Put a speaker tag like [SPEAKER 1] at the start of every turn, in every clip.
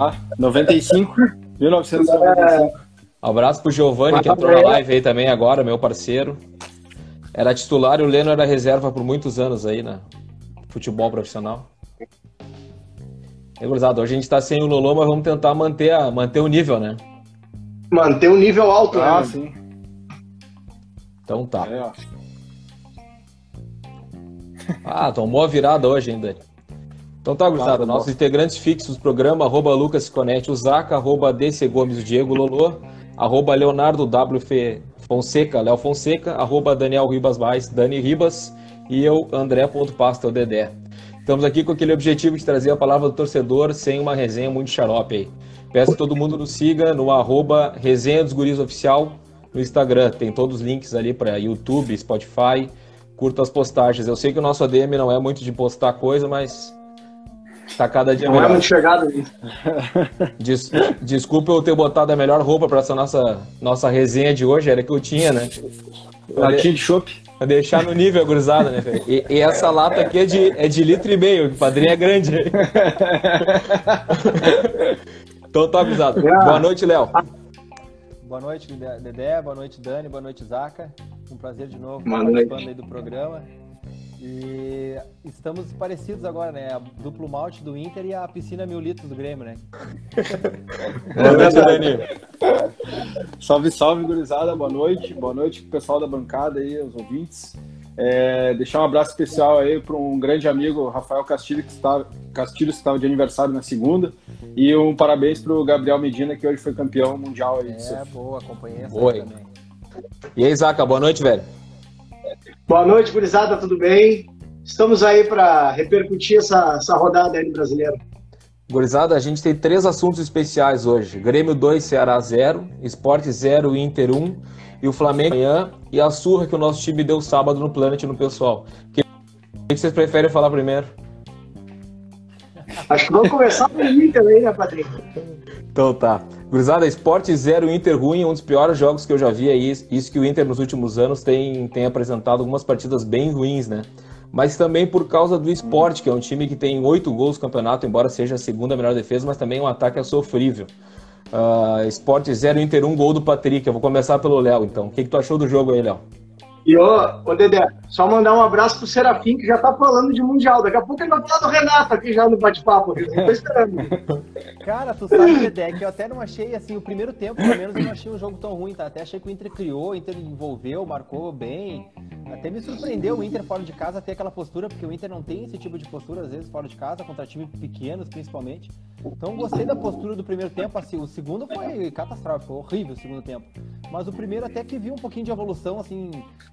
[SPEAKER 1] Ah, 95, 1995.
[SPEAKER 2] Abraço pro Giovanni, que entrou na live aí também agora, meu parceiro. Era titular e o Leno era reserva por muitos anos aí, né? Futebol profissional. É, gurizada, hoje a gente tá sem o Lolo, mas vamos tentar manter, a, manter o nível, né?
[SPEAKER 3] Manter o nível alto, né?
[SPEAKER 1] Ah, sim.
[SPEAKER 2] Então tá.
[SPEAKER 1] É.
[SPEAKER 2] Ah, tomou a virada hoje ainda. Então tá, gurizada.
[SPEAKER 1] Bom.
[SPEAKER 2] Nossos integrantes fixos do programa, arroba Lucas Conete, o Zaca, arroba DC Gomes, o Diego Lolo, arroba Leonardo WF Fonseca, Léo Fonseca, arroba Daniel Ribas Mais, Dani Ribas, e eu, André.pasta, o Dedé. Estamos aqui com aquele objetivo de trazer a palavra do torcedor sem uma resenha muito xarope aí. Peço que todo mundo nos siga no arroba Resenha dos Guris Oficial no Instagram. Tem todos os links ali para YouTube, Spotify. Curta as postagens. Eu sei que o nosso ADM não é muito de postar coisa, mas tá cada dia
[SPEAKER 3] Não é
[SPEAKER 2] melhor.
[SPEAKER 3] muito chegado.
[SPEAKER 2] Des- desculpa eu ter botado a melhor roupa para essa nossa, nossa resenha de hoje, era que eu tinha, né?
[SPEAKER 1] Latinha de chopp.
[SPEAKER 2] Pra deixar no nível, gurizada, né, velho? E, e essa lata aqui é de, é de litro e meio, o padrinho é grande. então tá, gurizada. Boa noite, Léo.
[SPEAKER 4] Boa noite, Dedé. Boa noite, Dani. Boa noite, Zaca. Um prazer de novo
[SPEAKER 3] Boa
[SPEAKER 4] participando
[SPEAKER 3] noite.
[SPEAKER 4] aí do programa. E estamos parecidos agora, né? A duplo malte do Inter e a piscina mil litros do Grêmio, né?
[SPEAKER 2] Boa noite, Dani.
[SPEAKER 1] Salve, salve, gurizada. Boa noite. Boa noite pro pessoal da bancada aí, os ouvintes. É, deixar um abraço especial aí para um grande amigo, Rafael Castilho, que está, Castilho, que estava de aniversário na segunda. E um parabéns pro Gabriel Medina, que hoje foi campeão mundial aí de
[SPEAKER 4] É, boa, acompanhei essa
[SPEAKER 2] Boa,
[SPEAKER 4] também.
[SPEAKER 2] E aí, Zaca, boa noite, velho.
[SPEAKER 3] Boa noite, gurizada, tudo bem? Estamos aí para repercutir essa, essa rodada aí do brasileiro.
[SPEAKER 2] Gurizada, a gente tem três assuntos especiais hoje. Grêmio 2, Ceará 0, Esporte 0, Inter 1 e o Flamengo amanhã e a surra que o nosso time deu sábado no Planet no pessoal. O que vocês preferem falar primeiro?
[SPEAKER 3] Acho que vamos começar pelo Inter aí, né, Padrinho?
[SPEAKER 2] Então tá. Gurizada, Esporte 0, Inter ruim, um dos piores jogos que eu já vi aí. Isso que o Inter nos últimos anos tem, tem apresentado algumas partidas bem ruins, né? Mas também por causa do esporte, que é um time que tem oito gols no campeonato, embora seja a segunda melhor defesa, mas também um ataque é sofrível. Uh, Esporte 0, Inter 1, gol do Patrick. Eu vou começar pelo Léo, então. O que, que tu achou do jogo aí, Léo?
[SPEAKER 3] E ô, ô Dedé, só mandar um abraço pro Serafim, que já tá falando de Mundial. Daqui a pouco ele vai falar do Renato aqui já no bate-papo. Tô esperando.
[SPEAKER 4] Cara, tu sabe, Dedé, que eu até não achei, assim, o primeiro tempo, pelo menos, eu não achei um jogo tão ruim, tá? Até achei que o Inter criou, o Inter envolveu, marcou bem. Até me surpreendeu o Inter fora de casa ter aquela postura, porque o Inter não tem esse tipo de postura, às vezes, fora de casa, contra times pequenos, principalmente. Então, gostei da postura do primeiro tempo, assim, o segundo foi catastrófico, horrível o segundo tempo. Mas o primeiro até que viu um pouquinho de evolução, assim,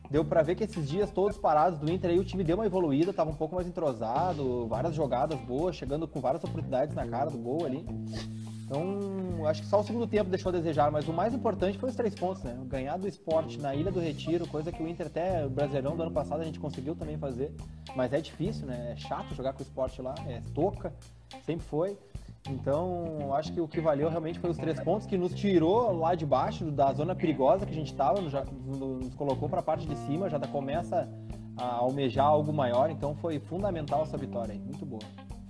[SPEAKER 4] deu pra ver que esses dias todos parados do Inter aí, o time deu uma evoluída, tava um pouco mais entrosado, várias jogadas boas, chegando com várias oportunidades na cara do gol ali. Então, acho que só o segundo tempo deixou a desejar, mas o mais importante foi os três pontos, né? Ganhar do esporte na Ilha do Retiro, coisa que o Inter até, o Brasileirão do ano passado, a gente conseguiu também fazer. Mas é difícil, né? É chato jogar com o esporte lá, é toca, sempre foi. Então, acho que o que valeu realmente foi os três pontos que nos tirou lá de baixo, da zona perigosa que a gente estava, nos, colocou para a parte de cima, já começa a almejar algo maior. Então, foi fundamental essa vitória aí, muito boa.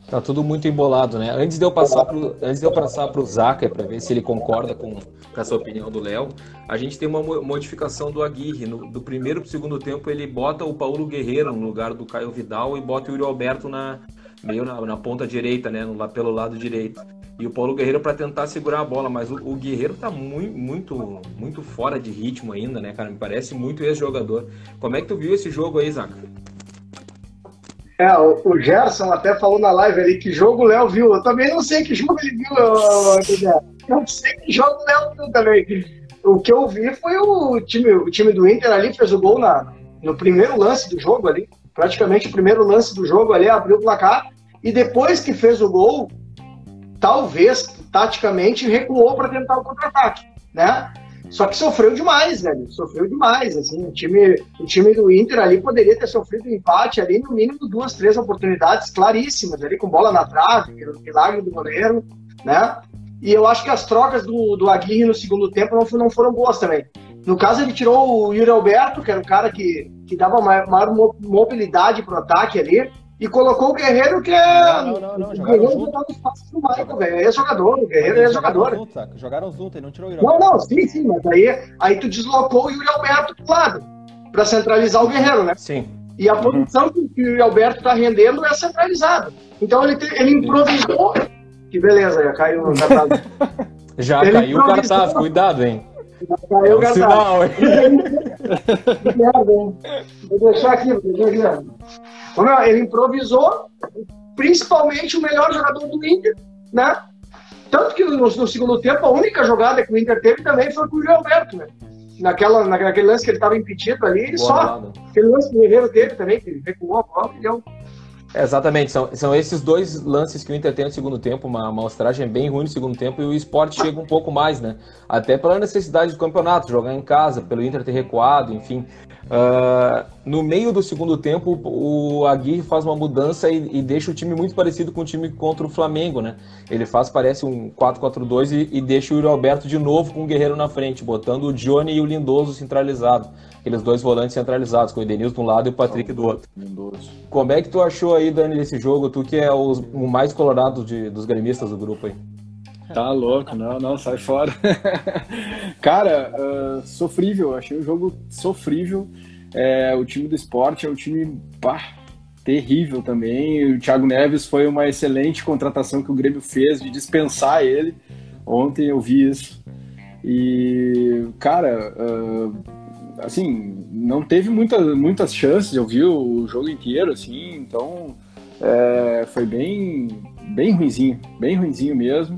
[SPEAKER 2] Tá tudo muito embolado, né? Antes de eu passar pro, antes de eu passar pro Zaca para ver se ele concorda com, com essa opinião do Léo, a gente tem uma mo- modificação do Aguirre. No- do primeiro pro segundo tempo, ele bota o Paulo Guerreiro no lugar do Caio Vidal e bota o Yuri Alberto na, meio na, na ponta direita, né? No, pelo lado direito. E o Paulo Guerreiro para tentar segurar a bola, mas o, o Guerreiro tá muito, muito, muito fora de ritmo ainda, né, cara? Me parece muito ex-jogador. Como é que tu viu esse jogo aí, Zaca?
[SPEAKER 3] É, o, Gerson até falou na live ali que jogo o Léo viu. Eu também não sei que jogo ele viu, Dedé. Não sei que jogo o Léo viu também. O que eu vi foi o time, o time do Inter ali fez o gol na, no primeiro lance do jogo ali. Praticamente o primeiro lance do jogo ali, abriu o placar. E depois que fez o gol, talvez, taticamente, recuou para tentar o contra-ataque, né? Só que sofreu demais, velho. Sofreu demais, assim. O time, o time do Inter ali poderia ter sofrido um empate ali, no mínimo duas, três oportunidades claríssimas ali, com bola na trave, milagre do goleiro, né? E eu acho que as trocas do, do Aguirre no segundo tempo não, não foram boas também. No caso, ele tirou o Yuri Alberto, que era um cara que, que dava maior, maior mo- mobilidade pro ataque ali, e colocou o Guerreiro, que
[SPEAKER 4] é. Não, não, não, não.
[SPEAKER 3] O Guerreiro junto. espaço velho. É jogador, o Guerreiro é jogador.
[SPEAKER 4] Junto, saca? Jogaram junto, ele não tirou o
[SPEAKER 3] Yuri Não, não, sim, sim, mas aí, aí tu deslocou o Yuri Alberto pro lado, pra centralizar o Guerreiro, né?
[SPEAKER 2] Sim.
[SPEAKER 3] E a posição que o Yuri Alberto tá rendendo é centralizada. Então ele, te, ele improvisou. Que beleza, já caiu no cartaz.
[SPEAKER 2] já ele caiu o cartaz, cuidado, hein?
[SPEAKER 3] Caiu é. Sinal, hein? Vou deixar aqui, vou deixar aqui. Ele improvisou, principalmente o melhor jogador do Inter, né? Tanto que no, no, segundo tempo, a única jogada que o Inter teve também foi com o Júlio Alberto, né? Naquela, naquele lance que ele estava impedido ali, ele Boa só. Aquele lance que o Guerreiro teve também, que ele recuou a bola e deu.
[SPEAKER 2] Exatamente, são, são esses dois lances que o Inter tem no segundo tempo, uma amostragem bem ruim no segundo tempo, e o esporte chega um pouco mais, né? Até pela necessidade do campeonato, jogar em casa, pelo Inter ter recuado, enfim. Uh, no meio do segundo tempo, o Aguirre faz uma mudança e, e, deixa o time muito parecido com o time contra o Flamengo, né? Ele faz, parece, um 4-4-2 e, e, deixa o Yuri Alberto de novo com o Guerreiro na frente, botando o Johnny e o Lindoso centralizados. Aqueles dois volantes centralizados, com o Edenilson de um lado e o Patrick do outro. Lindoso. Como é que tu achou aí, Dani, desse jogo? Tu que é os, o mais colorado de, dos gremistas do grupo aí.
[SPEAKER 1] Tá louco, não, não, sai fora. Cara, uh, sofrível, achei o jogo sofrível. É, o time do esporte é um time pá, terrível também. O Thiago Neves foi uma excelente contratação que o Grêmio fez de dispensar ele. Ontem eu vi isso. E, cara, uh, assim, não teve muita, muitas chances, eu vi o jogo inteiro, assim, então é, foi bem, bem ruizinho, bem ruizinho mesmo.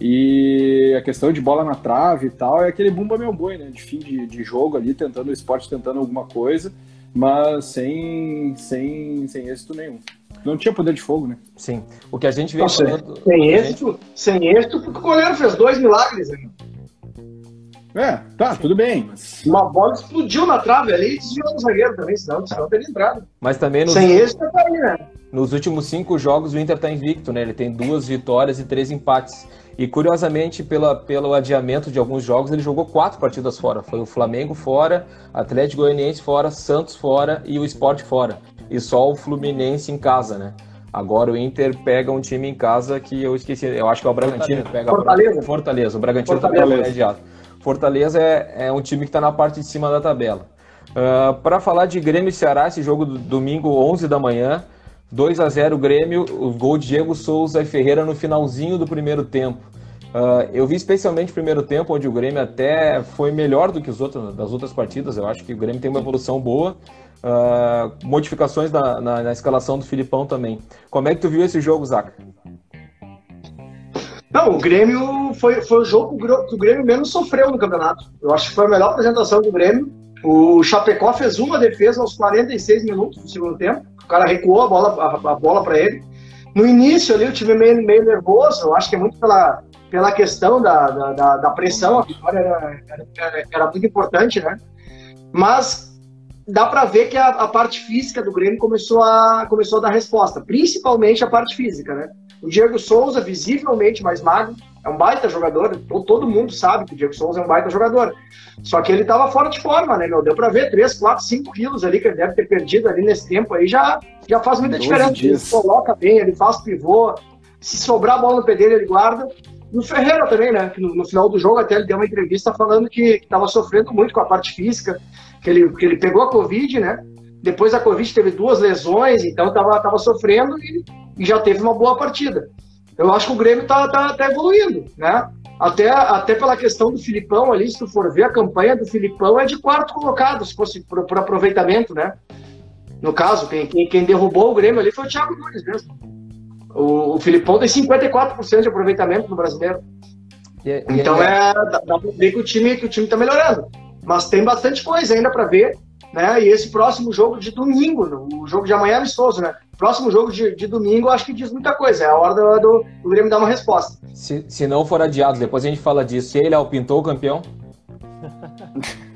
[SPEAKER 1] E a questão de bola na trave e tal é aquele bumba meu boi, né? De fim de, de jogo ali, tentando o esporte, tentando alguma coisa, mas sem, sem, sem êxito nenhum. Não tinha poder de fogo, né?
[SPEAKER 2] Sim. O que a gente vê
[SPEAKER 3] falando. Sem êxito, gente... sem êxito, porque o goleiro fez dois milagres aí.
[SPEAKER 1] É, tá, tudo bem. Mas...
[SPEAKER 3] Uma bola explodiu na trave ali e desviou o zagueiro também, senão, senão teria entrado.
[SPEAKER 2] Mas também nos...
[SPEAKER 3] Sem êxito tá aí, né?
[SPEAKER 2] Nos últimos cinco jogos o Inter tá invicto, né? Ele tem duas vitórias e três empates. E curiosamente, pela, pelo adiamento de alguns jogos, ele jogou quatro partidas fora. Foi o Flamengo fora, Atlético Goianiense fora, Santos fora e o Sport fora. E só o Fluminense em casa, né? Agora o Inter pega um time em casa que eu esqueci, eu acho que é o Bragantino que pega
[SPEAKER 3] Fortaleza.
[SPEAKER 2] Fortaleza. O Bragantino tá Fortaleza. tá imediato. Fortaleza é, é um time que está na parte de cima da tabela. Uh, ah, Para falar de Grêmio e Ceará, esse jogo do domingo 11 da manhã, 2 a 0 Grêmio, o gol de Diego Souza e Ferreira no finalzinho do primeiro tempo. Uh, eu vi especialmente o primeiro tempo, onde o Grêmio até foi melhor do que os outros, das outras partidas. Eu acho que o Grêmio tem uma evolução boa. Uh, modificações na, na, na, escalação do Filipão também. Como é que tu viu esse jogo, Zaca?
[SPEAKER 3] Não, o Grêmio foi, foi o jogo que o Grêmio menos sofreu no campeonato. Eu acho que foi a melhor apresentação do Grêmio. O Chapecó fez uma defesa aos 46 minutos do segundo tempo. O cara recuou a bola, a, a bola para ele. No início ali, o time meio, meio nervoso. Eu acho que é muito pela, pela questão da, da, da pressão. A vitória era, era, era, muito importante, né? Mas dá para ver que a, a, parte física do Grêmio começou a, começou a dar resposta. Principalmente a parte física, né? O Diego Souza, visivelmente mais magro, é um baita jogador. Todo mundo sabe que o Diego Souza é um baita jogador. Só que ele estava fora de forma, né, meu? Deu para ver 3, 4, 5 quilos ali que ele deve ter perdido ali nesse tempo aí. Já, já faz muita diferença. Dias. Ele coloca bem, ele faz pivô. Se sobrar a bola no pé dele, ele guarda. E o Ferreira também, né? Que no, no, final do jogo até ele deu uma entrevista falando que estava sofrendo muito com a parte física, que ele, que ele pegou a Covid, né? Depois da Covid teve duas lesões, então estava tava sofrendo e e já teve uma boa partida. Eu acho que o Grêmio está tá, tá evoluindo, né? Até, até pela questão do Filipão ali, se tu for ver a campanha do Filipão é de quarto colocado, se fosse por, por aproveitamento, né? No caso, quem, quem, quem, derrubou o Grêmio ali foi o Thiago Nunes mesmo. O, o Filipão tem 54% de aproveitamento no brasileiro. E, e então é, dá, dá pra ver que o time que o time tá melhorando. Mas tem bastante coisa ainda para ver né? E esse próximo jogo de domingo, o jogo de amanhã é amistoso, né? Próximo jogo de, de domingo, acho que diz muita coisa. É a hora do, do, do Grêmio dar uma resposta.
[SPEAKER 2] Se, se não for adiado, depois a gente fala disso. Ele, Léo, pintou o campeão?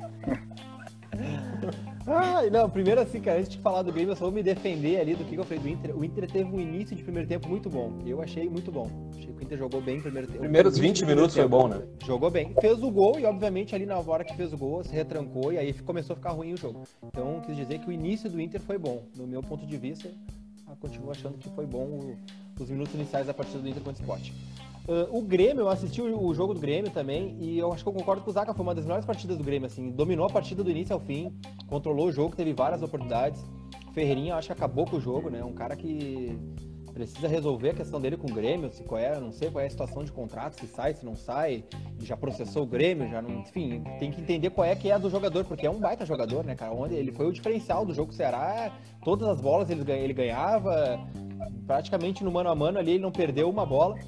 [SPEAKER 4] Ah, não, primeiro assim, cara, antes de falar do Grêmio, eu só vou me defender ali do que eu falei do Inter. O Inter teve um início de primeiro tempo muito bom. Eu achei muito bom. Achei que o Inter jogou bem no primeiro tempo.
[SPEAKER 2] Primeiros 20 minutos foi bom, né?
[SPEAKER 4] Jogou bem. Fez o gol e, obviamente, ali na hora que fez o gol, se retrancou e aí começou a ficar ruim o jogo. Então, quis dizer que o início do Inter foi bom. No meu ponto de vista, continuo achando que foi bom os minutos iniciais da partida do Inter contra o Sport. Uh, o Grêmio, eu assisti o, o, jogo do Grêmio também, e eu acho que eu concordo com o Zaca, foi uma das melhores partidas do Grêmio, assim, dominou a partida do início ao fim, controlou o jogo, teve várias oportunidades. Ferreirinha, acho que acabou com o jogo, né? Um cara que precisa resolver a questão dele com o Grêmio, se qual é, não sei qual é a situação de contrato, se sai, se não sai, já processou o Grêmio, já não, enfim, tem que entender qual é que é do jogador, porque é um baita jogador, né, cara? Onde ele foi o diferencial do jogo Ceará, todas as bolas ele, ele ganhava, praticamente no mano a mano ali ele não perdeu uma bola.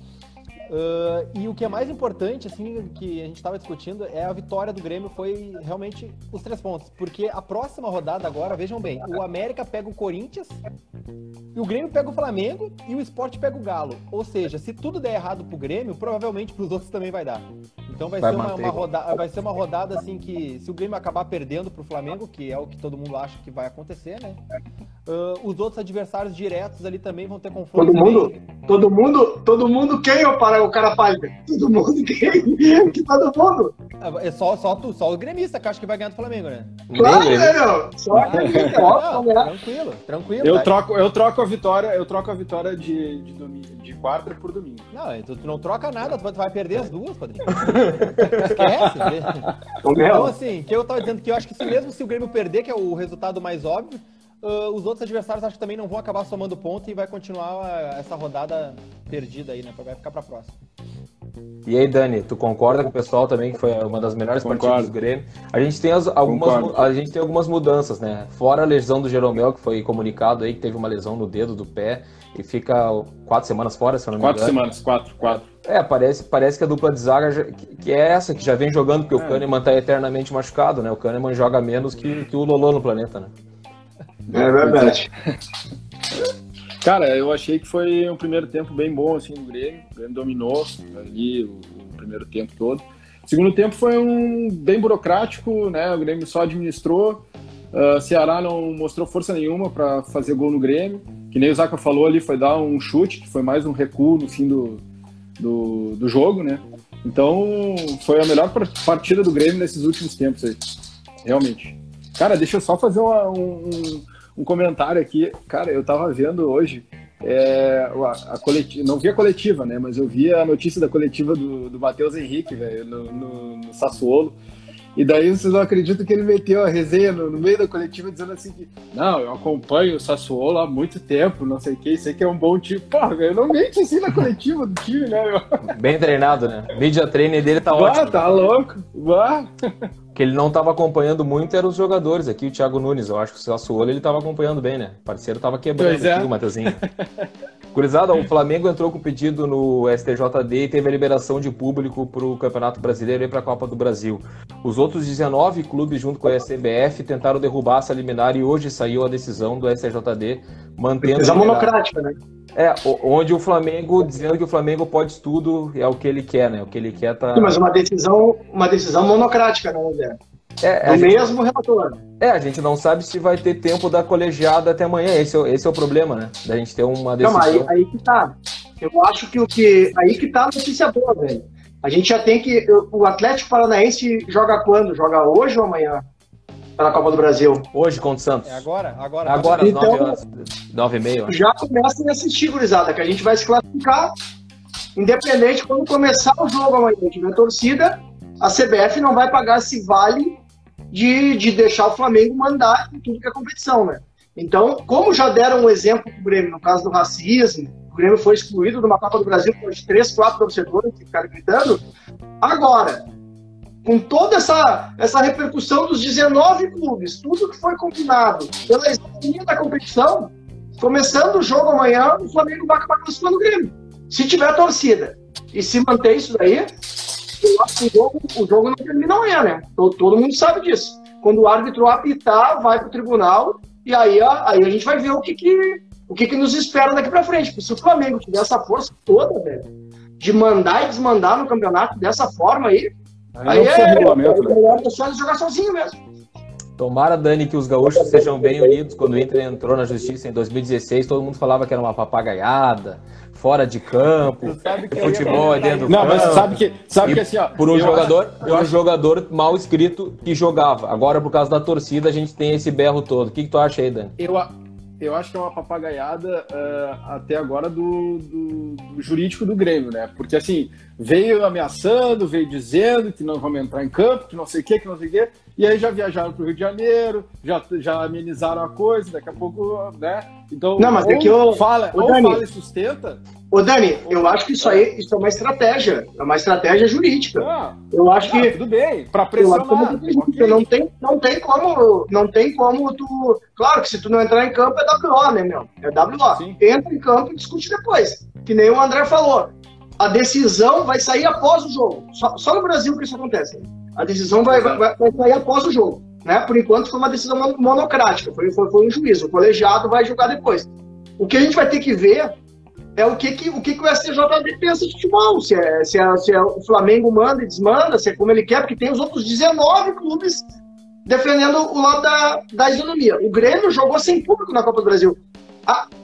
[SPEAKER 4] Uh, e o que é mais importante, assim, que a gente estava discutindo, é a vitória do Grêmio foi realmente os três pontos. Porque a próxima rodada agora, vejam bem, o América pega o Corinthians, e o Grêmio pega o Flamengo e o Sport pega o Galo. Ou seja, se tudo der errado pro Grêmio, provavelmente pros outros também vai dar. Então vai, vai ser uma, uma rodada, vai ser uma rodada assim que, se o Grêmio acabar perdendo pro Flamengo, que é o que todo mundo acha que vai acontecer, né? Uh, os outros adversários diretos ali também vão ter confronto.
[SPEAKER 3] Todo mundo, todo mundo, todo mundo quem, para o cara pálido? Todo mundo quem? Que todo mundo?
[SPEAKER 4] É, é só, só, tu, só o gremista que acha que vai ganhar do Flamengo, né?
[SPEAKER 3] Claro, né, meu? Só
[SPEAKER 4] não, tranquilo, tranquilo.
[SPEAKER 1] Eu troco, eu troco a vitória, eu troco a vitória de, de, domingo, de quarta por domingo.
[SPEAKER 4] Não, tu, tu não troca nada, tu vai perder as duas, padrinho. Esquece. então, assim, que eu tava dizendo que eu acho que se mesmo se o Grêmio perder, que é o resultado mais óbvio, Uh, os outros adversários acho que também não vão acabar somando ponto e vai continuar uh, essa rodada perdida aí, né? Vai ficar pra próxima.
[SPEAKER 2] E aí, Dani, tu concorda com o pessoal também que foi uma das melhores Concordo. partidas do Grêmio? A gente tem as, algumas a gente tem algumas mudanças, né? Fora a lesão do Jeromel, que foi comunicado aí que teve uma lesão no dedo do pé e fica quatro semanas fora, se eu não me
[SPEAKER 1] engano. Quatro semanas, quatro, quatro.
[SPEAKER 2] É, parece, parece que a dupla de zaga, já, que é essa, que já vem jogando, porque é. o Kahneman tá eternamente machucado, né? O Kahneman joga menos que, que o Lolo no planeta, né?
[SPEAKER 3] É verdade.
[SPEAKER 1] Cara, eu achei que foi um primeiro tempo bem bom assim do Grêmio. O Grêmio dominou ali o, o primeiro tempo todo. O segundo tempo foi um bem burocrático, né? O Grêmio só administrou. Uh, Ceará não mostrou força nenhuma para fazer gol no Grêmio. Que nem o Zaca falou ali, foi dar um chute, que foi mais um recuo no fim do, do, do jogo, né? Então foi a melhor partida do Grêmio nesses últimos tempos aí. Realmente. Cara, deixa eu só fazer uma, um, um comentário aqui. Cara, eu tava vendo hoje é, a, a coletiva, não vi a coletiva, né? Mas eu vi a notícia da coletiva do, do Matheus Henrique, velho, no, no, no Sassuolo. E daí vocês não acreditam que ele meteu a resenha no, no, meio da coletiva dizendo assim que não, eu acompanho o Sassuolo há muito tempo, não sei o que, sei que é um bom time. Pô, velho, não mente assim na coletiva do time, né, meu?
[SPEAKER 2] Bem treinado, né? Media trainer dele tá
[SPEAKER 1] bah,
[SPEAKER 2] ótimo.
[SPEAKER 1] tá louco. Bah
[SPEAKER 2] que ele não estava acompanhando muito eram os jogadores. Aqui o Thiago Nunes, eu acho que o Sassuolo ele estava acompanhando bem, né? O parceiro estava quebrando pois é. aqui, o Matheusinho. Curizada, o Flamengo entrou com pedido no STJD e teve a liberação de público para o Campeonato Brasileiro e para a Copa do Brasil. Os outros 19 clubes, junto com a SBF, tentaram derrubar essa liminar e hoje saiu a decisão do STJD mantendo.
[SPEAKER 3] Decisão monocrática, né?
[SPEAKER 2] É, onde o Flamengo, dizendo que o Flamengo pode tudo, é o que ele quer, né? O que ele quer tá.
[SPEAKER 3] Sim, mas uma decisão, uma decisão monocrática, né, Zé? É, o gente, mesmo relator.
[SPEAKER 2] É, a gente não sabe se vai ter tempo da colegiada até amanhã. Esse é, esse é o problema, né? Da gente ter uma decisão. Não,
[SPEAKER 3] aí, aí que tá. Eu acho que o que. Aí que tá a notícia boa, velho. A gente já tem que. O Atlético Paranaense joga quando? Joga hoje ou amanhã? Pela Copa do Brasil.
[SPEAKER 2] Hoje contra o Santos.
[SPEAKER 4] É agora? Agora.
[SPEAKER 2] Agora, às então, 9 horas. 9 e meia.
[SPEAKER 3] Já começa a assistir, gurizada, que a gente vai se classificar. Independente quando começar o jogo amanhã, tiver torcida, a CBF não vai pagar esse vale de, de deixar o Flamengo mandar em tudo que é competição, né? Então, como já deram um exemplo pro Grêmio no caso do racismo, o Grêmio foi excluído de uma Copa do Brasil por três, quatro torcedores que ficaram gritando. Agora, com toda essa, essa repercussão dos 19 clubes, tudo que foi combinado pela economia da competição, começando o jogo amanhã, o Flamengo vai acabar classificando o Grêmio. Se tiver torcida e se manter isso daí, o jogo, o jogo não termina amanhã, né? Todo, todo mundo sabe disso. Quando o árbitro apitar, vai para o tribunal e aí, aí a gente vai ver o que, que, o que, que nos espera daqui para frente. Porque se o Flamengo tiver essa força toda, velho, de mandar e desmandar no campeonato dessa forma aí, aí, aí é, regulamento, é, é melhor só jogar sozinho mesmo.
[SPEAKER 2] Tomara, Dani, que os gaúchos sejam bem unidos. Quando o Inter entrou na justiça em 2016, todo mundo falava que era uma papagaiada, fora de campo, futebol é dentro do
[SPEAKER 1] Não, campo. mas sabe que, sabe que assim, ó,
[SPEAKER 2] por um jogador, acho, por um acho... jogador mal escrito que jogava. Agora, por causa da torcida, a gente tem esse berro todo. O que, que tu acha aí, Dani?
[SPEAKER 1] Eu, eu acho que é uma papagaiada uh, até agora do, do, do, jurídico do Grêmio, né? Porque assim, veio ameaçando, veio dizendo que não vamos entrar em campo, que não sei o que, que não sei o que, e aí já viajaram para o Rio de Janeiro, já, já amenizaram a coisa, daqui a pouco, né? Então,
[SPEAKER 3] não, mas é que eu,
[SPEAKER 1] fala, ou Dani, fala e sustenta.
[SPEAKER 3] Ô Dani, eu acho que isso aí isso é uma estratégia, é uma estratégia jurídica. Ah, eu acho que
[SPEAKER 1] tudo bem, para pressionar.
[SPEAKER 3] Okay. Não tem, não tem como, não tem como tu, claro que se tu não entrar em campo é WO, né, meu? É WO. Sim. Entra em campo e discute depois. Que nem o André falou a decisão vai sair após o jogo. Só, só no Brasil que isso acontece. A decisão vai, vai, vai, sair após o jogo. Né? Por enquanto foi uma decisão monocrática, foi, foi, foi um juízo. O colegiado vai julgar depois. O que a gente vai ter que ver é o que, que, o, que, que o STJD pensa de futebol. Se, é, se, é, se é o Flamengo manda e desmanda, se é como ele quer, porque tem os outros 19 clubes defendendo o lado da, da isonomia. O Grêmio jogou sem público na Copa do Brasil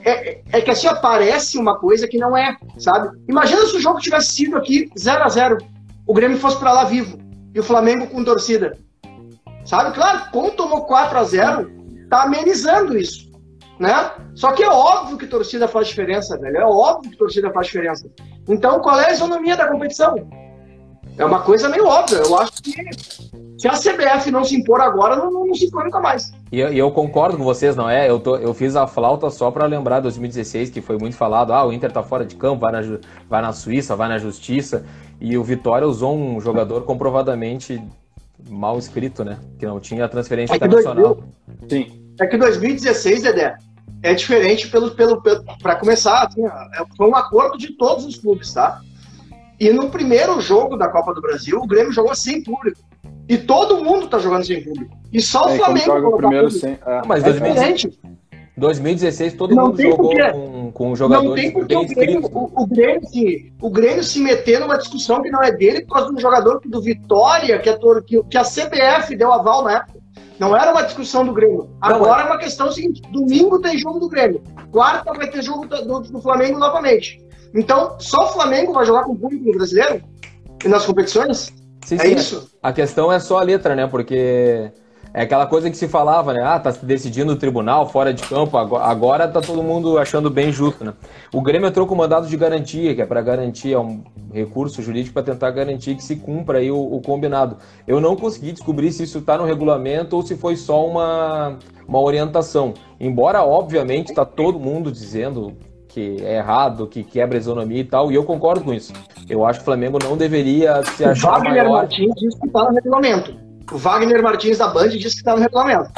[SPEAKER 3] é, é, que assim aparece uma coisa que não é, sabe? Imagina se o jogo tivesse sido aqui 0 a 0 o Grêmio fosse para lá vivo e o Flamengo com torcida. Sabe? Claro, como tomou 4 a 0 tá amenizando isso, né? Só que é óbvio que torcida faz diferença, velho. É óbvio que torcida faz diferença. Então, qual é a isonomia da competição? É uma coisa meio óbvia. Eu acho que se a CBF não se impor agora, não, não se impor nunca mais.
[SPEAKER 2] E eu, eu, concordo com vocês, não é? Eu, tô, eu fiz a flauta só para lembrar 2016, que foi muito falado. Ah, o Inter tá fora de campo, vai na, vai na Suíça, vai na Justiça. E o Vitória usou um jogador comprovadamente mal escrito, né? Que não tinha transferência é internacional.
[SPEAKER 3] Sim. É que 2016, Dedé, é diferente pelo, pelo, pelo para começar, assim, é, foi um acordo de todos os clubes, tá? E no primeiro jogo da Copa do Brasil, o Grêmio jogou sem público. E todo mundo tá jogando sem público. E só o é, Flamengo
[SPEAKER 1] joga o primeiro sem. É.
[SPEAKER 2] Mas 2016, 2016 todo não mundo jogou porque, com, com jogadores
[SPEAKER 3] Não tem porque o Grêmio, o, o, Grêmio se, o Grêmio se meter numa discussão que não é dele por causa de um jogador do Vitória, que, é, que, que a CBF deu aval na época. Não era uma discussão do Grêmio. Agora não, é. é uma questão seguinte: domingo tem jogo do Grêmio, quarta vai ter jogo do, do Flamengo novamente. Então, só o Flamengo vai jogar com o público brasileiro nas competições?
[SPEAKER 2] Sim, é sim, isso? A questão é só a letra, né? Porque é aquela coisa que se falava, né? Ah, tá decidindo o tribunal fora de campo, agora tá todo mundo achando bem justo, né? O Grêmio entrou com mandado de garantia, que é para garantir, é um recurso jurídico para tentar garantir que se cumpra aí o, o, combinado. Eu não consegui descobrir se isso está no regulamento ou se foi só uma, uma orientação. Embora, obviamente, tá todo mundo dizendo, que é errado, que quebra a isonomia e tal, e eu concordo com isso. Eu acho que o Flamengo não deveria se achar
[SPEAKER 3] Wagner
[SPEAKER 2] maior.
[SPEAKER 3] Martins disse que está no regulamento. O Wagner Martins da Band disse que está no regulamento.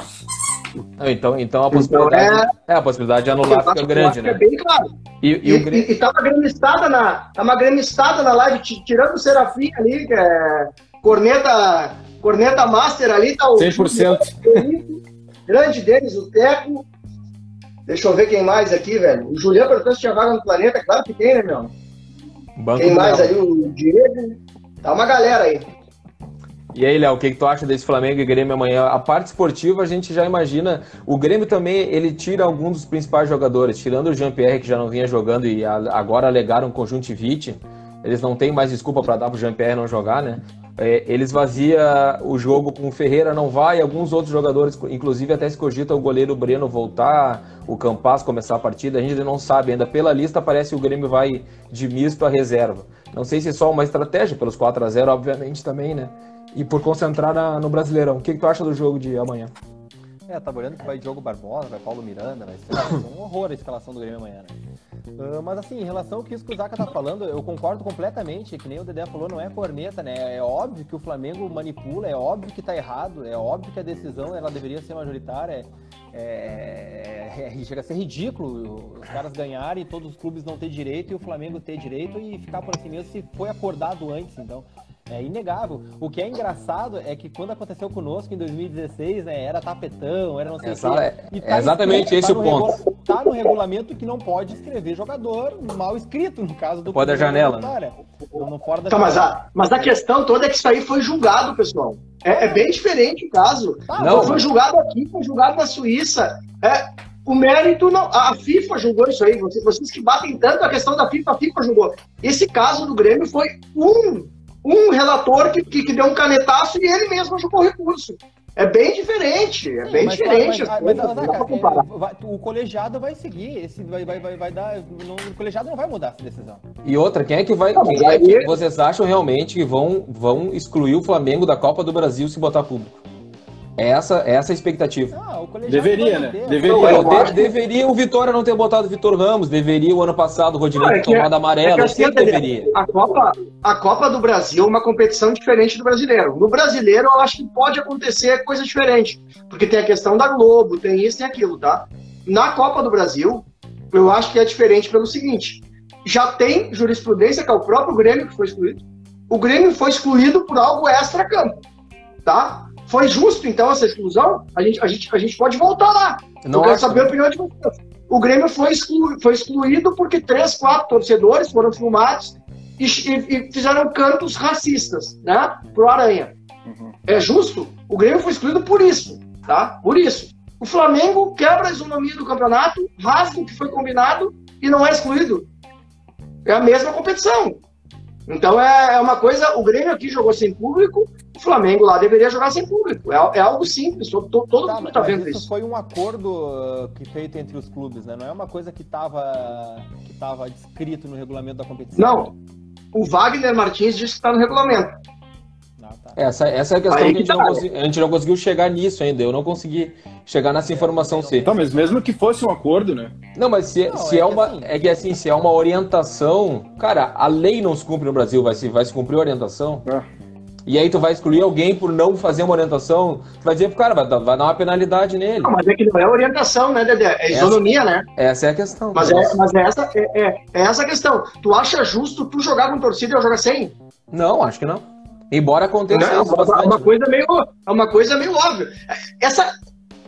[SPEAKER 2] Então, então a possibilidade, então é... é... a possibilidade de anular fica grande, né?
[SPEAKER 3] É bem claro. E, e, e, o... e, e tá uma gremistada na, tá uma gremistada na live, tirando o Serafim ali, que é corneta, corneta master ali, tá o
[SPEAKER 1] 100%.
[SPEAKER 3] grande deles, o Teco, Deixa eu ver quem mais aqui, velho. O Juliano perguntou se tinha vaga no planeta. Claro que tem, né, meu? Banco quem mais aí? O Diego. Tá uma galera aí.
[SPEAKER 2] E aí, Léo, o que, que tu acha desse Flamengo e Grêmio amanhã? A parte esportiva a gente já imagina. O Grêmio também ele tira alguns dos principais jogadores, tirando o Jean-Pierre, que já não vinha jogando e agora alegaram conjuntivite. Eles não têm mais desculpa para dar pro Jean-Pierre não jogar, né? É, esvazia o jogo com o Ferreira, não vai, alguns outros jogadores, inclusive até se cogita o goleiro Breno voltar, o Campas começar a partida, a gente não sabe ainda. Pela lista parece que o Grêmio vai de misto a reserva. Não sei se é só uma estratégia, pelos 4 a 0 obviamente também, né? E por concentrar na, no Brasileirão. O que, que tu acha do jogo de amanhã?
[SPEAKER 4] É, tá olhando que vai Diogo Barbosa, vai Paulo Miranda, vai ser um horror a escalação do Grêmio amanhã, né? Uh, mas assim, em relação ao que o Zaka tá falando, eu concordo completamente, que nem o Dedé falou, não é corneta, né? É óbvio que o Flamengo manipula, é óbvio que tá errado, é óbvio que a decisão ela deveria ser majoritária, é, é, é, chega a ser ridículo os caras ganharem, todos os clubes não ter direito e o Flamengo ter direito e ficar por assim mesmo se foi acordado antes, então. É inegável. O que é engraçado é que quando aconteceu conosco em 2016, né, era tapetão, era não sei o
[SPEAKER 2] quê. Tá é exatamente esse tá o ponto.
[SPEAKER 4] Regula, tá no regulamento que não pode escrever jogador mal escrito, no caso do.
[SPEAKER 2] Pode da janela. Né?
[SPEAKER 3] No, fora da tá, mas, a, mas a questão toda é que isso aí foi julgado, pessoal. É, é bem diferente o caso. Ah, não, foi julgado aqui, foi julgado na Suíça. É, o mérito não. A FIFA julgou isso aí. Vocês, vocês que batem tanto a questão da FIFA, a FIFA julgou. Esse caso do Grêmio foi um um relator que, que, que, deu um canetaço e ele mesmo jogou recurso. É bem diferente, é bem
[SPEAKER 4] mas,
[SPEAKER 3] diferente.
[SPEAKER 4] Mas, mas,
[SPEAKER 3] coisas,
[SPEAKER 4] cara, é, vai- o colegiado vai seguir, esse vai, vai, vai, vai dar. não- o colegiado não vai mudar essa decisão.
[SPEAKER 2] E outra, quem é que vai.
[SPEAKER 3] Não,
[SPEAKER 2] Quem é que vocês acham realmente que vão, vão excluir o Flamengo da Copa do Brasil se botar público? É essa, é essa a expectativa.
[SPEAKER 4] Ah,
[SPEAKER 1] Deveria, né? Deveria.
[SPEAKER 3] Não, eu
[SPEAKER 2] De-
[SPEAKER 3] acho que-
[SPEAKER 2] deveria o Vitória não ter botado o Vitor Ramos, deveria o ano passado o Rodinei
[SPEAKER 3] Não, é
[SPEAKER 2] ter tomado
[SPEAKER 3] É
[SPEAKER 2] amarelo,
[SPEAKER 3] que
[SPEAKER 2] eu
[SPEAKER 3] assim,
[SPEAKER 2] deveria.
[SPEAKER 3] A Copa, a Copa do Brasil é uma competição diferente do brasileiro. No brasileiro, eu acho que pode acontecer coisa diferente. Porque tem a questão da Globo, tem isso e aquilo, tá? Na Copa do Brasil, eu acho que é diferente pelo seguinte: já tem jurisprudência, que é o próprio Grêmio que foi excluído. O Grêmio foi excluído por algo extra-campo, tá? Foi justo, então, essa exclusão? A gente, a gente, a gente pode voltar lá.
[SPEAKER 2] Não
[SPEAKER 3] eu quero saber a opinião de vocês. O Grêmio foi, exclu- foi excluído porque três, quatro torcedores foram filmados e, e- e fizeram cantos racistas, né? Pro Aranha.
[SPEAKER 1] Uhum.
[SPEAKER 3] É justo? O Grêmio foi excluído por isso, tá? Por isso. O Flamengo quebra a isonomia do campeonato, rasga o que foi combinado e não é excluído. É a mesma competição. Então é, é uma coisa. O Grêmio aqui jogou sem público, o Flamengo lá deveria jogar sem público. É, é algo simples, todo, todo-
[SPEAKER 4] Tá,
[SPEAKER 3] mundo
[SPEAKER 4] mas
[SPEAKER 3] tá vendo
[SPEAKER 4] isso
[SPEAKER 3] isso.
[SPEAKER 4] foi um acordo uh, que feito entre os clubes, né? Não é uma coisa que estava que tava descrito no regulamento da competição.
[SPEAKER 3] Não. O Wagner Martins disse que está no regulamento.
[SPEAKER 2] Essa, essa é a questão
[SPEAKER 3] Aí
[SPEAKER 2] que a gente, não
[SPEAKER 3] tá.
[SPEAKER 2] consegui- a gente não conseguiu chegar nisso ainda. Eu não consegui chegar nessa informação C.
[SPEAKER 1] Tá, mas mesmo que fosse um acordo, né?
[SPEAKER 2] Não, mas se,
[SPEAKER 4] Não,
[SPEAKER 2] se
[SPEAKER 4] é
[SPEAKER 2] é,
[SPEAKER 4] que
[SPEAKER 2] uma.
[SPEAKER 4] assim-
[SPEAKER 2] É que assim, se é uma orientação. Cara, a lei não se cumpre no Brasil, vai se, vai se cumprir a orientação.
[SPEAKER 1] Ah.
[SPEAKER 2] E aí tu vai excluir alguém por não fazer uma orientação, tu vai dizer pro cara, vai dar, vai dar uma penalidade nele.
[SPEAKER 3] Não, mas é que não é orientação, né, Dedé? É isonomia, né?
[SPEAKER 2] Essa é a questão.
[SPEAKER 3] Mas é, mas é essa, é, é- é essa a questão. Tu acha justo tu jogar com torcida e eu jogar sem?
[SPEAKER 2] Não, acho que não. Embora aconteça
[SPEAKER 3] Não,
[SPEAKER 2] isso
[SPEAKER 3] é uma, coisa meio, é uma coisa meio óbvia. Essa,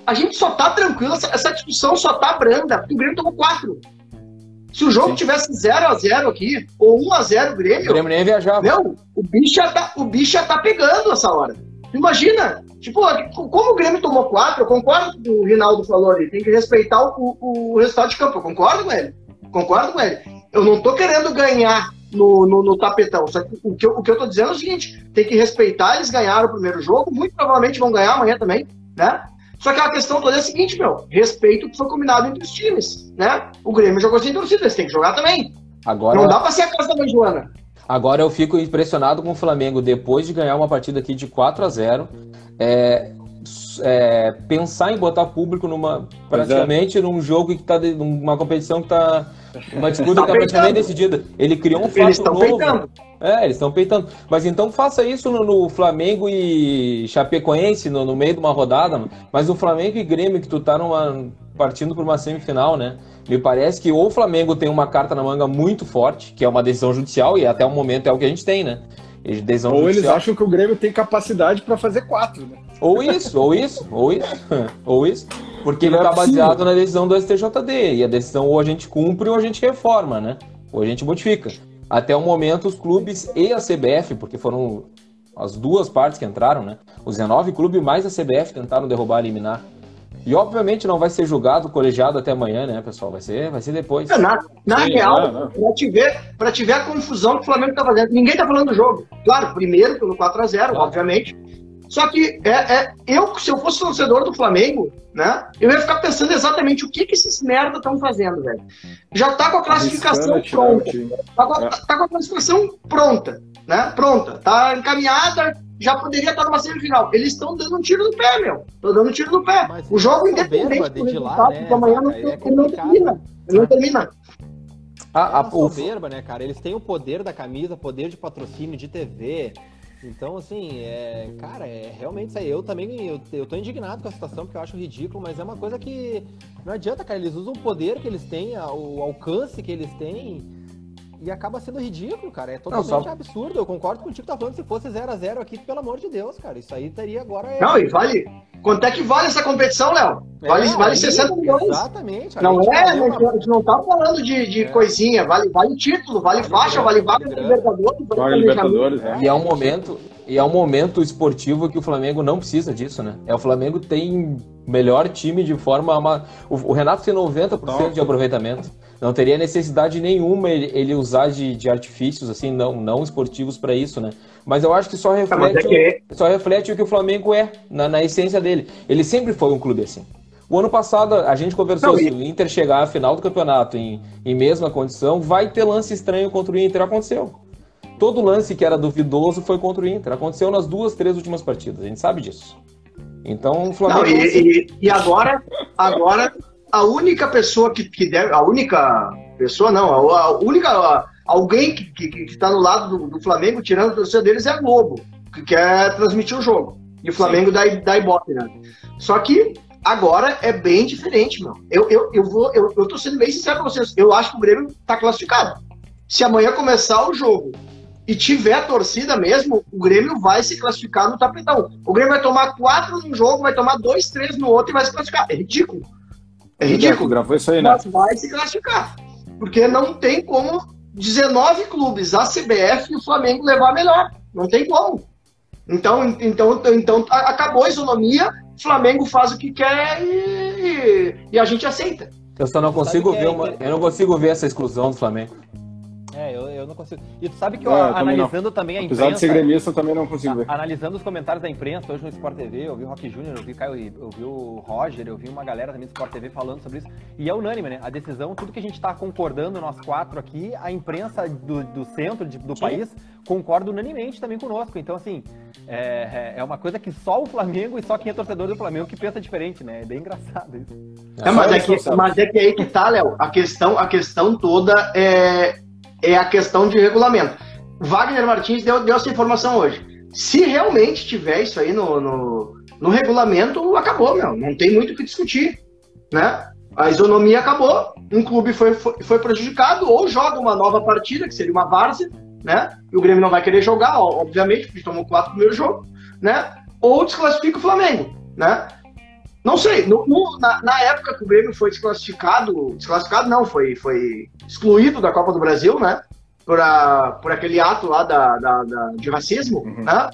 [SPEAKER 3] a gente só tá tranquilo, essa, essa discussão só tá branda, porque o Grêmio tomou quatro. Se o jogo
[SPEAKER 1] Sim.
[SPEAKER 3] tivesse 0x0 aqui, ou 1x0 o
[SPEAKER 2] O
[SPEAKER 3] Grêmio,
[SPEAKER 2] Grêmio nem viajava.
[SPEAKER 3] Meu, o bicho já tá, o bicho já tá pegando essa hora. Imagina, tipo, como o Grêmio tomou quatro, eu concordo com o que o Rinaldo falou ali, tem que respeitar o, o, o resultado de campo. Eu concordo com ele. Concordo com ele. Eu não tô querendo ganhar no, no, no tapetão. Só que o, que eu, o que eu tô dizendo é o seguinte: tem que respeitar, eles ganharam o primeiro jogo, muito provavelmente vão ganhar amanhã também, né? Só que a questão toda é a seguinte, meu, respeito o que foi combinado entre os times, né? O Grêmio jogou sem torcida, eles têm que jogar também.
[SPEAKER 2] Agora,
[SPEAKER 3] Não dá pra ser a casa da mãe Joana.
[SPEAKER 2] agora eu fico impressionado com o Flamengo depois de ganhar uma partida aqui de 4 a 0 é, é, pensar em botar público numa
[SPEAKER 1] é.
[SPEAKER 2] praticamente num jogo que tá de- numa competição que tá uma disputa
[SPEAKER 3] Tá
[SPEAKER 2] que tá praticamente
[SPEAKER 3] peitando.
[SPEAKER 2] decidida. Ele criou um
[SPEAKER 3] Eles
[SPEAKER 2] fato
[SPEAKER 3] estão
[SPEAKER 2] novo.
[SPEAKER 3] peitando.
[SPEAKER 2] É, eles estão peitando. Mas então faça isso no, no Flamengo e Chapecoense no, no meio de uma rodada, mano. mas o Flamengo e Grêmio que tu tá numa partindo por uma semifinal, né? Me parece que ou o Flamengo tem uma carta na manga muito forte, que é uma decisão judicial e até o momento é o que a gente tem, né? Decisão
[SPEAKER 1] Ou eles acham que o Grêmio tem capacidade pra fazer quatro, né?
[SPEAKER 2] Ou isso, ou isso, ou isso, ou isso. Porque ele
[SPEAKER 1] Não é
[SPEAKER 2] baseado na decisão do STJD. E a decisão ou a gente cumpre ou a gente reforma, né? Ou a gente modifica. Até o momento, os clubes e a CBF, porque foram as duas partes que entraram, né? Os 19 clubes mais a CBF tentaram derrubar eliminar. E obviamente não vai ser julgado colegiado até amanhã, né, pessoal? Vai ser, vai ser depois.
[SPEAKER 3] Na, na
[SPEAKER 1] Sim,
[SPEAKER 3] real. Pra, te ver, pra te ver a confusão que o Flamengo tá fazendo. Ninguém tá falando do jogo. Claro, primeiro pelo 4x0,
[SPEAKER 2] Claro.
[SPEAKER 3] obviamente. Só que é, é- eu, se eu fosse torcedor do Flamengo, né, eu ia ficar pensando exatamente o que, que esses merda estão fazendo, velho. Já tá com a classificação
[SPEAKER 1] o
[SPEAKER 3] pronta.
[SPEAKER 1] time.
[SPEAKER 3] Tá com, a-
[SPEAKER 1] É.
[SPEAKER 3] tá com a classificação pronta, né? Pronta. Tá encaminhada, já poderia estar numa semifinal. Eles estão dando um tiro no pé, meu. Estão dando um tiro no pé.
[SPEAKER 4] Mas
[SPEAKER 3] o jogo independente
[SPEAKER 4] de
[SPEAKER 3] do resultado,
[SPEAKER 4] né,
[SPEAKER 3] amanhã não,
[SPEAKER 4] é
[SPEAKER 3] não termina. Ele não termina.
[SPEAKER 2] A- a- o-
[SPEAKER 4] soberba, né, cara? Eles têm o poder da camisa, poder de patrocínio, de TV. Então, assim, é, cara, é realmente isso aí. Eu também, eu, eu tô indignado com a situação, porque eu acho ridículo, mas é uma coisa que não adianta, cara. Eles usam o poder que eles têm, a- o alcance que eles têm, e acaba sendo ridículo, cara. É totalmente
[SPEAKER 2] só-
[SPEAKER 4] absurdo. Eu concordo contigo, tá falando, se fosse 0 a 0 aqui, pelo amor de Deus, cara. Isso aí teria agora... é-
[SPEAKER 3] Não, e vale. Quanto é que vale essa competição, Léo? Vale,
[SPEAKER 4] É,
[SPEAKER 3] vale
[SPEAKER 4] aí,
[SPEAKER 3] 60 milhões.
[SPEAKER 4] Exatamente.
[SPEAKER 3] Não é,
[SPEAKER 4] uma-
[SPEAKER 3] a gente não tá falando de, de
[SPEAKER 4] É.
[SPEAKER 3] coisinha, vale, vale título, vale
[SPEAKER 4] Vale
[SPEAKER 3] faixa, vale
[SPEAKER 4] vale
[SPEAKER 3] vaga
[SPEAKER 4] grana.
[SPEAKER 3] Libertadores, vale.
[SPEAKER 1] Libertadores, né?
[SPEAKER 2] E é um momento, e é um momento esportivo que o Flamengo não precisa disso, né? É o Flamengo tem melhor time de forma o, o Renato tem 90% de aproveitamento. Não teria necessidade nenhuma ele, ele usar de, de, artifícios assim, não, não esportivos para isso, né? Mas eu acho que só reflete, é que... só reflete o que o Flamengo é, na, na, essência dele. Ele sempre foi um clube assim. O ano passado a gente conversou, não, se o Inter chegar à final do campeonato em, em mesma condição, vai ter lance estranho contra o Inter. Aconteceu. Todo lance que era duvidoso foi contra o Inter. Aconteceu nas duas, três últimas partidas. A gente sabe disso. Então o Flamengo. Não,
[SPEAKER 3] e, e, e agora, agora a única pessoa que, que deve. A única pessoa, não, a, única. A, alguém que está no lado do, do, Flamengo, tirando a torcida deles, é a Globo, que quer transmitir o jogo. E o Flamengo dá, dá ibope, né? Só que agora é bem diferente, meu. Eu, eu, eu, vou, eu, eu tô sendo bem sincero com vocês. Eu acho que o Grêmio tá classificado. Se amanhã começar o jogo e tiver torcida mesmo, o Grêmio vai se classificar no tapetão. O Grêmio vai tomar quatro num jogo, vai tomar dois, três no outro e vai se classificar. É ridículo. É ridículo.
[SPEAKER 1] Gravou isso aí, né?
[SPEAKER 3] Mas vai se classificar. Porque não tem como 19 clubes, a CBF e o Flamengo levar melhor. Não tem como. Então, então, então acabou a isonomia, o Flamengo faz o que quer e, e a gente aceita.
[SPEAKER 2] Eu só não consigo ver uma, eu não consigo ver essa exclusão do Flamengo.
[SPEAKER 4] Eu, eu não consigo. E tu sabe que eu, é, analisando também, também a
[SPEAKER 1] imprensa. Apesar de ser gremista, eu também não consigo ver.
[SPEAKER 4] Analisando os comentários da imprensa, hoje no Sport TV, eu vi o Rock Júnior, eu vi, Caio, eu vi o Roger, eu vi uma galera também do Sport TV falando sobre isso. E é unânime, né? A decisão, tudo que a gente está concordando, nós quatro aqui, a imprensa do, do centro de, do Sim. país concorda unanimemente também conosco. Então, assim, é, é, é uma coisa que só o Flamengo e só quem é torcedor do Flamengo que pensa diferente, né? É bem engraçado isso.
[SPEAKER 3] É, mas, é que, mas é que aí que tá, Léo. A questão, a questão toda é é a questão de regulamento. Wagner Martins deu, deu essa informação hoje. Se realmente tiver isso aí no, no, no regulamento, acabou, meu. Não tem muito o que discutir, né? A isonomia acabou, um clube foi, foi, foi, prejudicado, ou joga uma nova partida, que seria uma várzea, né? E o Grêmio não vai querer jogar, obviamente, porque tomou quatro no primeiro jogo, né? Ou desclassifica o Flamengo, né? Não sei, no, no, na, na, época que o Grêmio foi desclassificado, desclassificado não, foi, foi excluído da Copa do Brasil, né? Por, a, por aquele ato lá da, da, da de racismo, uhum. né?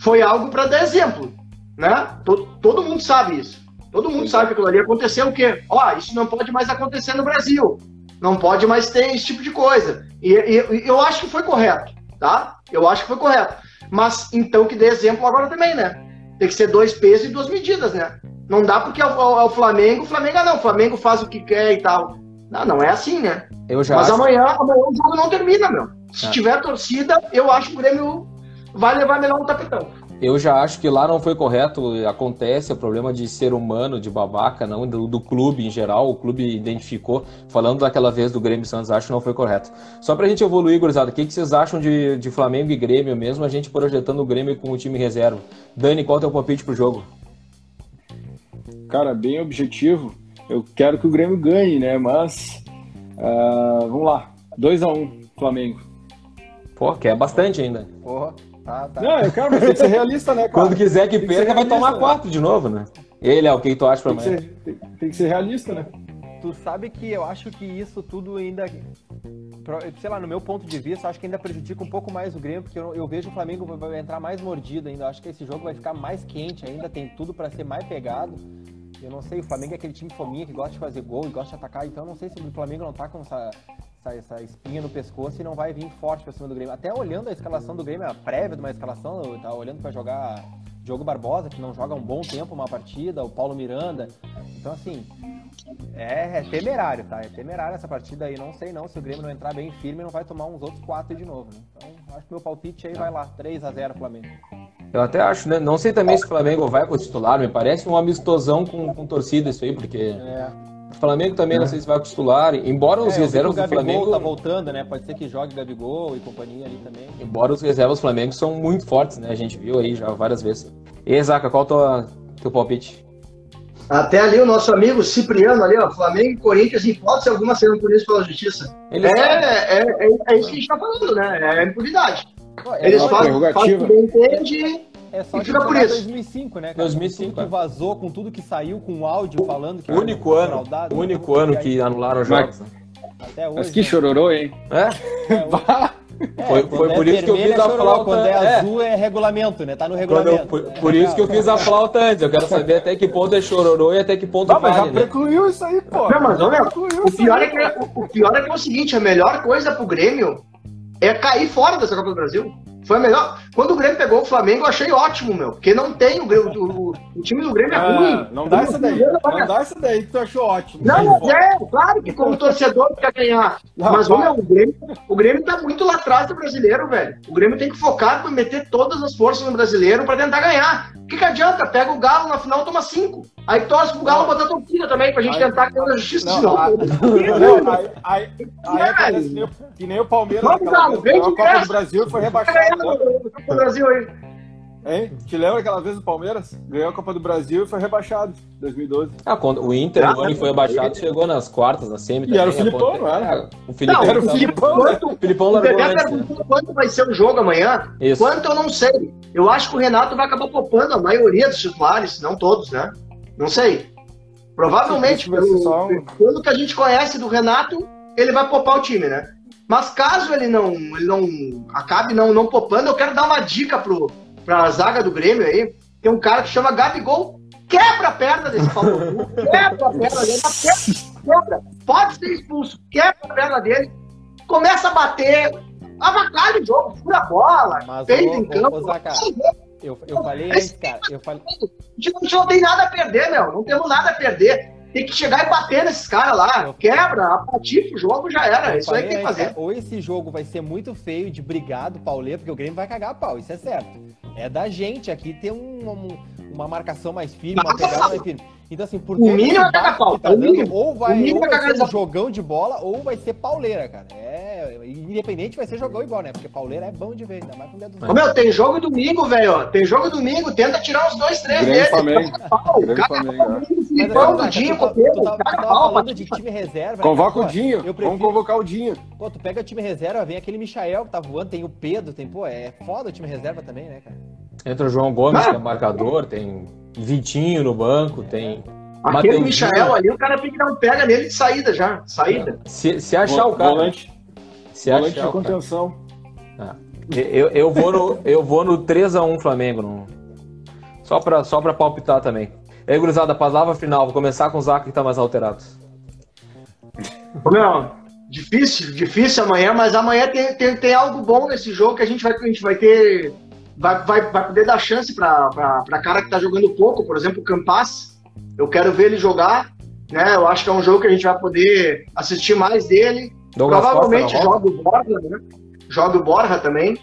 [SPEAKER 3] Foi algo para dar exemplo, né? Todo, todo mundo sabe isso. Todo mundo sabe que aquilo ali aconteceu o quê? Ó, isso não pode mais acontecer no Brasil. Não pode mais ter esse tipo de coisa. E, e eu acho que foi correto, tá? Eu acho que foi correto. Mas então que dê exemplo agora também, né? Tem que ser dois pesos e duas medidas, né? Não dá porque é o, é o Flamengo, o Flamengo ah, não, o Flamengo faz o que quer e tal. Não, não é assim, né? Mas acho... amanhã, amanhã o jogo não termina, meu. Se é. tiver torcida, eu acho que o Grêmio vai levar melhor no tapetão.
[SPEAKER 2] Eu já acho que lá não foi correto, acontece o problema de ser humano, de babaca, não do, do, clube em geral, o clube identificou, falando daquela vez do Grêmio Santos, acho que não foi correto. Só pra gente evoluir, gurizada, o que, que vocês acham de, de Flamengo e Grêmio mesmo, a gente projetando o Grêmio com o time reserva? Dani, qual é o teu palpite pro jogo?
[SPEAKER 1] Cara, bem objetivo, eu quero que o Grêmio ganhe, né, mas uh, vamos lá, 2x1 um, Flamengo.
[SPEAKER 2] Pô, quer bastante ainda.
[SPEAKER 1] Porra. Tá, tá. Não, eu quero, mas tem que ser realista, né, cara?
[SPEAKER 2] Quando quiser que perca, vai tomar né? quatro de novo, né? Ele é o que tu acha pra
[SPEAKER 1] tem amanhã? tem, tem, que ser realista, né?
[SPEAKER 4] Tu sabe que eu acho que isso tudo ainda. Sei lá, no meu ponto de vista, acho que ainda prejudica um pouco mais o Grêmio, porque eu, eu vejo o Flamengo vai entrar mais mordido ainda. Eu acho que esse jogo vai ficar mais quente ainda, tem tudo para ser mais pegado. Eu não sei, o Flamengo é aquele time fominha que gosta de fazer gol e gosta de atacar, então eu não sei se o Flamengo não tá com essa, essa, essa espinha no pescoço e não vai vir forte pra cima do Grêmio. Até olhando a escalação do Grêmio, a prévia de uma escalação, eu tava olhando para jogar Diogo Barbosa, que não joga um bom tempo uma partida, o Paulo Miranda. Então, assim, é, é, temerário, tá? É temerário essa partida aí. Não sei não se o Grêmio não entrar bem firme, não vai tomar uns outros quatro de novo, né? Então, acho que meu palpite aí vai lá, 3 a 0 Flamengo.
[SPEAKER 2] Eu até acho, né? Não sei também se o Flamengo vai com o titular, me parece um amistosão com, com torcida isso aí, porque. É. O Flamengo também é. não sei se vai titular, embora os é, reservas do Flamengo.
[SPEAKER 4] tá voltando, né? Pode ser que jogue Gabigol e companhia ali também.
[SPEAKER 2] Embora os reservas do Flamengo são muito fortes, né? A gente viu aí já várias vezes. E Zaca, qual é o teu palpite?
[SPEAKER 3] Até ali o nosso amigo Cipriano ali, ó, Flamengo e Corinthians, em hipótese alguma, serão punidos pela justiça. Ele é, é, é, é, isso que a gente tá falando, né? É impunidade. É Eles fazem, fazem o que entende
[SPEAKER 4] é só e fica por isso. 2005, né?
[SPEAKER 2] Cara? 2005.
[SPEAKER 4] Com tudo que vazou, com tudo que saiu, com áudio falando que.
[SPEAKER 2] O único ano. O único ano que anularam os jogos.
[SPEAKER 1] Até hoje. Mas que né? chororô, hein?
[SPEAKER 2] É? é É, foi, foi
[SPEAKER 4] é
[SPEAKER 2] por isso que eu fiz a flauta.
[SPEAKER 4] Quando é, é, azul é regulamento, né? Tá no regulamento. Eu,
[SPEAKER 2] por, por isso que eu fiz a flauta antes. Eu quero saber até que ponto é chororô e até que ponto
[SPEAKER 1] não, vale, mas já né? precluiu isso aí, pô.
[SPEAKER 3] Não, mas olha, o pior, é que, é, o, o pior é que é o seguinte, a melhor coisa pro Grêmio é cair fora dessa Copa do Brasil. Foi a melhor. Quando o Grêmio pegou o Flamengo, eu achei ótimo, meu. Porque não tem o Grêmio. O, o time do Grêmio é ah, ruim.
[SPEAKER 1] Não dá essa daí. Não dá essa daí que tu achou ótimo.
[SPEAKER 3] Não, mas é, claro que como torcedor quer ganhar. Não, mas meu, o Grêmio, o Grêmio tá muito lá atrás do brasileiro, velho. O Grêmio tem que focar para meter todas as forças no brasileiro para tentar ganhar. O que, que adianta? Pega o Galo na final toma cinco. Aí torce pro Galo botar torcida também, pra gente aí, tentar ganhar a justiça não.
[SPEAKER 1] Não, aí, aí, aí é, que, nem, que nem o Palmeiras.
[SPEAKER 3] Vamos, Galo, vem de
[SPEAKER 1] Copa do Brasil foi rebaixado.
[SPEAKER 3] Copa do Brasil aí.
[SPEAKER 1] Hein? Te lembra aquela vez o Palmeiras? Ganhou a Copa do Brasil e foi rebaixado em 2012.
[SPEAKER 2] Ah, quando o Inter, ah, ano foi rebaixado, chegou nas quartas, na semi.
[SPEAKER 1] E era o Filipão, não era?
[SPEAKER 3] O Filipão, não, era o Filipão. Quanto, o Filipão largou antes, quanto vai ser o jogo amanhã? Isso. Quanto eu não sei. Eu acho que o Renato vai acabar poupando a maioria dos titulares, não todos, né? Não sei. Provavelmente, pelo, só... pelo que a gente conhece do Renato, ele vai poupar o time, né? Mas caso ele não, ele não acabe não, não poupando, eu quero dar uma dica pro, pra zaga do Grêmio aí. Tem um cara que chama Gabigol, quebra a perna desse Paulo quebra a perna dele, quebra, pode ser expulso, quebra a perna dele, começa a bater, avacalha o jogo, fura a bola, peita em campo.
[SPEAKER 4] Eu, eu falei antes, cara. Eu falei...
[SPEAKER 3] A gente não tem nada a perder, meu. Não temos nada a perder. Tem que chegar e bater nesses caras lá. Quebra, apatifa o jogo, já era. Eu isso aí tem que fazer.
[SPEAKER 4] Ou esse jogo vai ser muito feio de brigado, Paulê, porque o Grêmio vai cagar a pau, isso é certo. É da gente aqui ter um, um, uma marcação mais firme, uma pegada mais firme. Então, assim, por
[SPEAKER 3] o mínimo é cagar pau.
[SPEAKER 4] Tá dando, ou vai, ou vai ser um jogão de bola, ou vai ser pauleira, cara. É, independente vai ser jogão igual, né? Porque pauleira é bom de ver, ainda mais com o dedo
[SPEAKER 3] Ô, meu, tem jogo domingo, velho. Tem jogo domingo, tenta tirar uns dois, três
[SPEAKER 1] deles. Filipão
[SPEAKER 4] do Dinho, tu falando de time reserva. Né?
[SPEAKER 1] Convoca o Dinho. Vamos convocar o Dinho.
[SPEAKER 4] Pô, tu pega o time reserva, vem aquele Michael que tá voando, tem o Pedro, tem, pô, é foda o time reserva também, né, cara?
[SPEAKER 2] Entra o João Gomes, que é marcador, tem Vitinho no banco, tem.
[SPEAKER 3] Aquele Michael ali, o cara tem que dar um pega nele de saída já. Saída.
[SPEAKER 2] Se, se achar o cara.
[SPEAKER 1] Volante, se volante achar de contenção.
[SPEAKER 2] Ah, eu, eu, vou no, eu vou no 3x1 Flamengo. No... Só, pra, só pra palpitar também. E aí, gurizada, palavra final. Vou começar com o Zac que tá mais alterado.
[SPEAKER 3] Não, difícil, difícil amanhã, mas amanhã tem, tem, tem algo bom nesse jogo que a gente vai, a gente vai ter vai, vai, vai poder dar chance para cara que está jogando pouco, por exemplo, o Campas. Eu quero ver ele jogar, né? Eu acho que é um jogo que a gente vai poder assistir mais dele. Douglas Provavelmente joga o Borja, né? Joga o Borja também.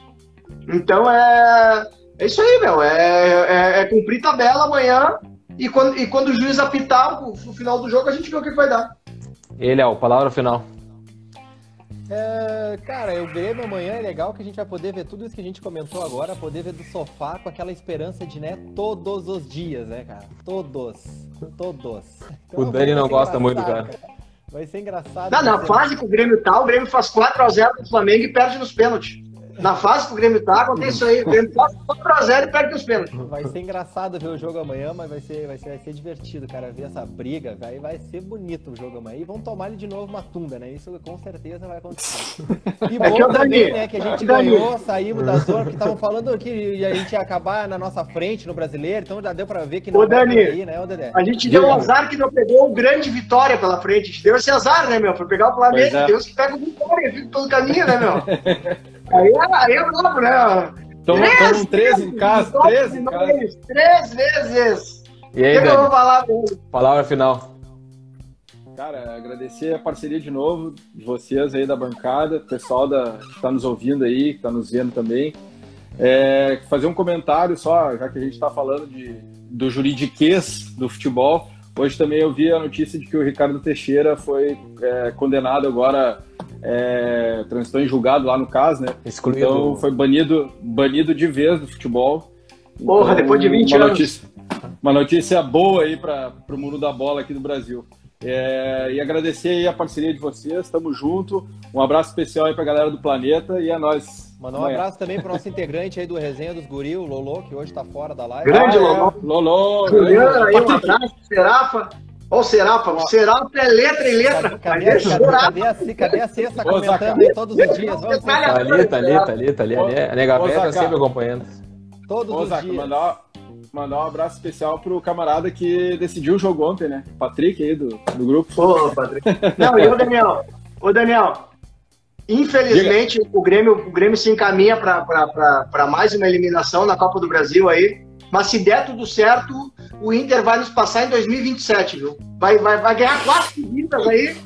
[SPEAKER 3] Então é, é isso aí, meu. É, é, é cumprir tabela amanhã e quando, e quando o juiz apitar no final do jogo, a gente vê o que vai dar.
[SPEAKER 2] Ele é o palavra final.
[SPEAKER 4] É, cara, o Grêmio amanhã é legal que a gente vai poder ver tudo isso que a gente comentou agora, poder ver do sofá com aquela esperança de, né, todos os dias, né, cara? Todos. Todos.
[SPEAKER 2] Então, o Dani não gosta muito do cara.
[SPEAKER 4] Vai ser engraçado.
[SPEAKER 3] Não, na fase que o Grêmio tá, o Grêmio faz 4x0 pro Flamengo e perde nos pênaltis. Na fase que o Grêmio tá, acontece isso aí. O Grêmio faz 4x0 e perde os pênaltis.
[SPEAKER 4] Vai ser engraçado ver o jogo amanhã, mas vai ser, vai ser, vai ser divertido, cara. Ver essa briga, vai, vai ser bonito o jogo amanhã. E vão tomar ele de novo uma tunda, né? Isso com certeza vai acontecer. E é bom é também, né? Que a gente ganhou, saímos da zona, porque estavam falando que a gente ia acabar na nossa frente no brasileiro, então já deu pra ver que
[SPEAKER 3] não Ô, Dani, aí, né, Ô, Dedé? A gente deu um azar que não pegou o grande vitória pela frente. A gente deu esse azar, né, meu? Foi pegar o Flamengo. É. Deus que pega o vitória, viu, pelo caminho, né, meu? Aí, é, aí é brabo, né?
[SPEAKER 1] Tomam 13 em casa, 13 em casa.
[SPEAKER 3] Três vezes.
[SPEAKER 2] E aí, que eu vou falar? Palavra final.
[SPEAKER 1] Cara, agradecer a parceria de novo de vocês aí da bancada, pessoal da, que está nos ouvindo aí, que está nos vendo também. É, fazer um comentário só, já que a gente está falando de, do juridiquês do futebol. Hoje também eu vi a notícia de que o Ricardo Teixeira foi é, condenado agora é, transitou em julgado lá no caso, né? Excluído. Então foi banido, banido de vez do futebol.
[SPEAKER 3] Porra, então, depois de 20
[SPEAKER 1] uma
[SPEAKER 3] anos.
[SPEAKER 1] Notícia, uma notícia boa aí para o mundo da bola aqui no Brasil. É, e agradecer aí a parceria de vocês, tamo junto. Um abraço especial aí pra galera do Planeta e a nós.
[SPEAKER 4] Mandar um abraço também pro nosso integrante aí do Resenha dos Guri, o Lolo, que hoje tá fora da live.
[SPEAKER 3] Grande
[SPEAKER 1] ah,
[SPEAKER 3] Lolo.
[SPEAKER 1] É. Lolo.
[SPEAKER 3] Juliana aí, um abraço, Serafa. Olha o Serapa, o Serapa é letra e letra.
[SPEAKER 4] Cadê, cadê, cadê, cadê, a, cadê a Cessa comentando aí todos os dias? Vamos
[SPEAKER 2] tá ali, tá ali, tá ali, tá ali. A nega velha tá sempre acompanhando.
[SPEAKER 4] Todos Ô, os Zaca, dias.
[SPEAKER 1] Mandar, mandar um abraço especial pro camarada que decidiu o jogo ontem, né? Patrick aí do, do grupo.
[SPEAKER 3] Ô, Patrick. Não, e o Daniel? Ô, Daniel, infelizmente o Grêmio, o Grêmio se encaminha para mais uma eliminação na Copa do Brasil aí. Mas se der tudo certo, o Inter vai nos passar em 2027, viu? Vai, vai, vai ganhar quatro seguidas aí.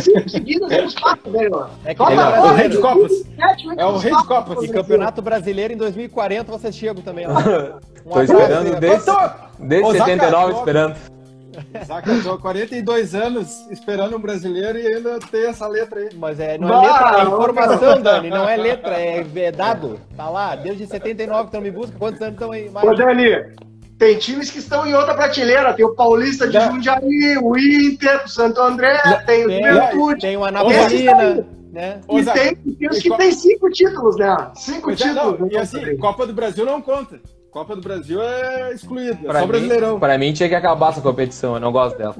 [SPEAKER 3] Cinco seguidas nos passa, velho.
[SPEAKER 4] É, que é o rei de
[SPEAKER 1] Copas. É o rei de Copas.
[SPEAKER 4] E Campeonato Brasileiro em 2040 vocês chegam também lá.
[SPEAKER 2] Um Tô esperando desde, desde 79 esperando.
[SPEAKER 1] Eu tô 42 anos esperando um brasileiro e ainda tem essa letra aí.
[SPEAKER 4] Mas é, não é letra, é informação, Dani, não é letra, é, é dado. Tá lá, desde 79 que estão me buscando, quantos anos estão aí?
[SPEAKER 3] Mais? Ô, Dani, tem times que estão em outra prateleira. Tem o Paulista de Jundiaí, o Inter, o Santo André, tem o Juventude.
[SPEAKER 4] Tem o Anapolina. Né?
[SPEAKER 3] E tem, tem os que tem cinco títulos, né? Cinco pois títulos. É,
[SPEAKER 1] não, e assim, Copa do Brasil não conta. Copa do Brasil é excluída, é pra só mim, Brasileirão.
[SPEAKER 2] Pra mim tinha que acabar essa competição, eu não gosto dela.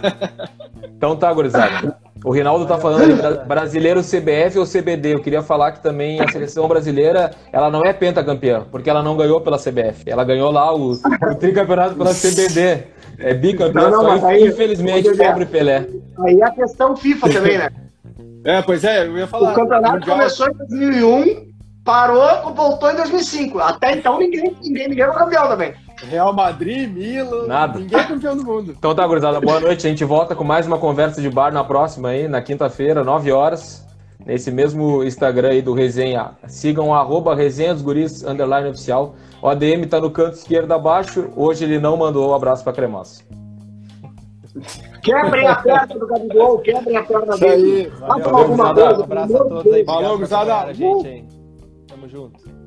[SPEAKER 2] então tá, gurizada. O Rinaldo tá falando de brasileiro CBF ou CBD. Eu queria falar que também a seleção brasileira, ela não é pentacampeã, porque ela não ganhou pela CBF. Ela ganhou lá o, o tricampeonato pela CBD. É bicampeã, não, não, só aí, infelizmente, pobre Pelé.
[SPEAKER 3] Aí a questão FIFA também, né?
[SPEAKER 1] É, pois é, eu ia falar.
[SPEAKER 3] O campeonato mundial... começou em 2001 parou, voltou em 2005. Até então ninguém, ninguém, ninguém era campeão também.
[SPEAKER 1] Real Madrid, Milan,
[SPEAKER 2] Nada.
[SPEAKER 1] ninguém é campeão do mundo.
[SPEAKER 2] Então tá, gurizada, boa noite. A gente volta com mais uma conversa de bar na próxima aí, na quinta-feira, 9 horas. Nesse mesmo Instagram aí do Resenha. Sigam arroba Resenha dos Guris, underline oficial. O ADM tá no canto esquerdo abaixo. Hoje ele não mandou o um abraço pra Cremosa.
[SPEAKER 3] Quebrem a perna do Gabigol, quebrem a perna dele.
[SPEAKER 4] Valeu, valeu, Um abraço a todos aí. Falou, gurizada. Tamo junto.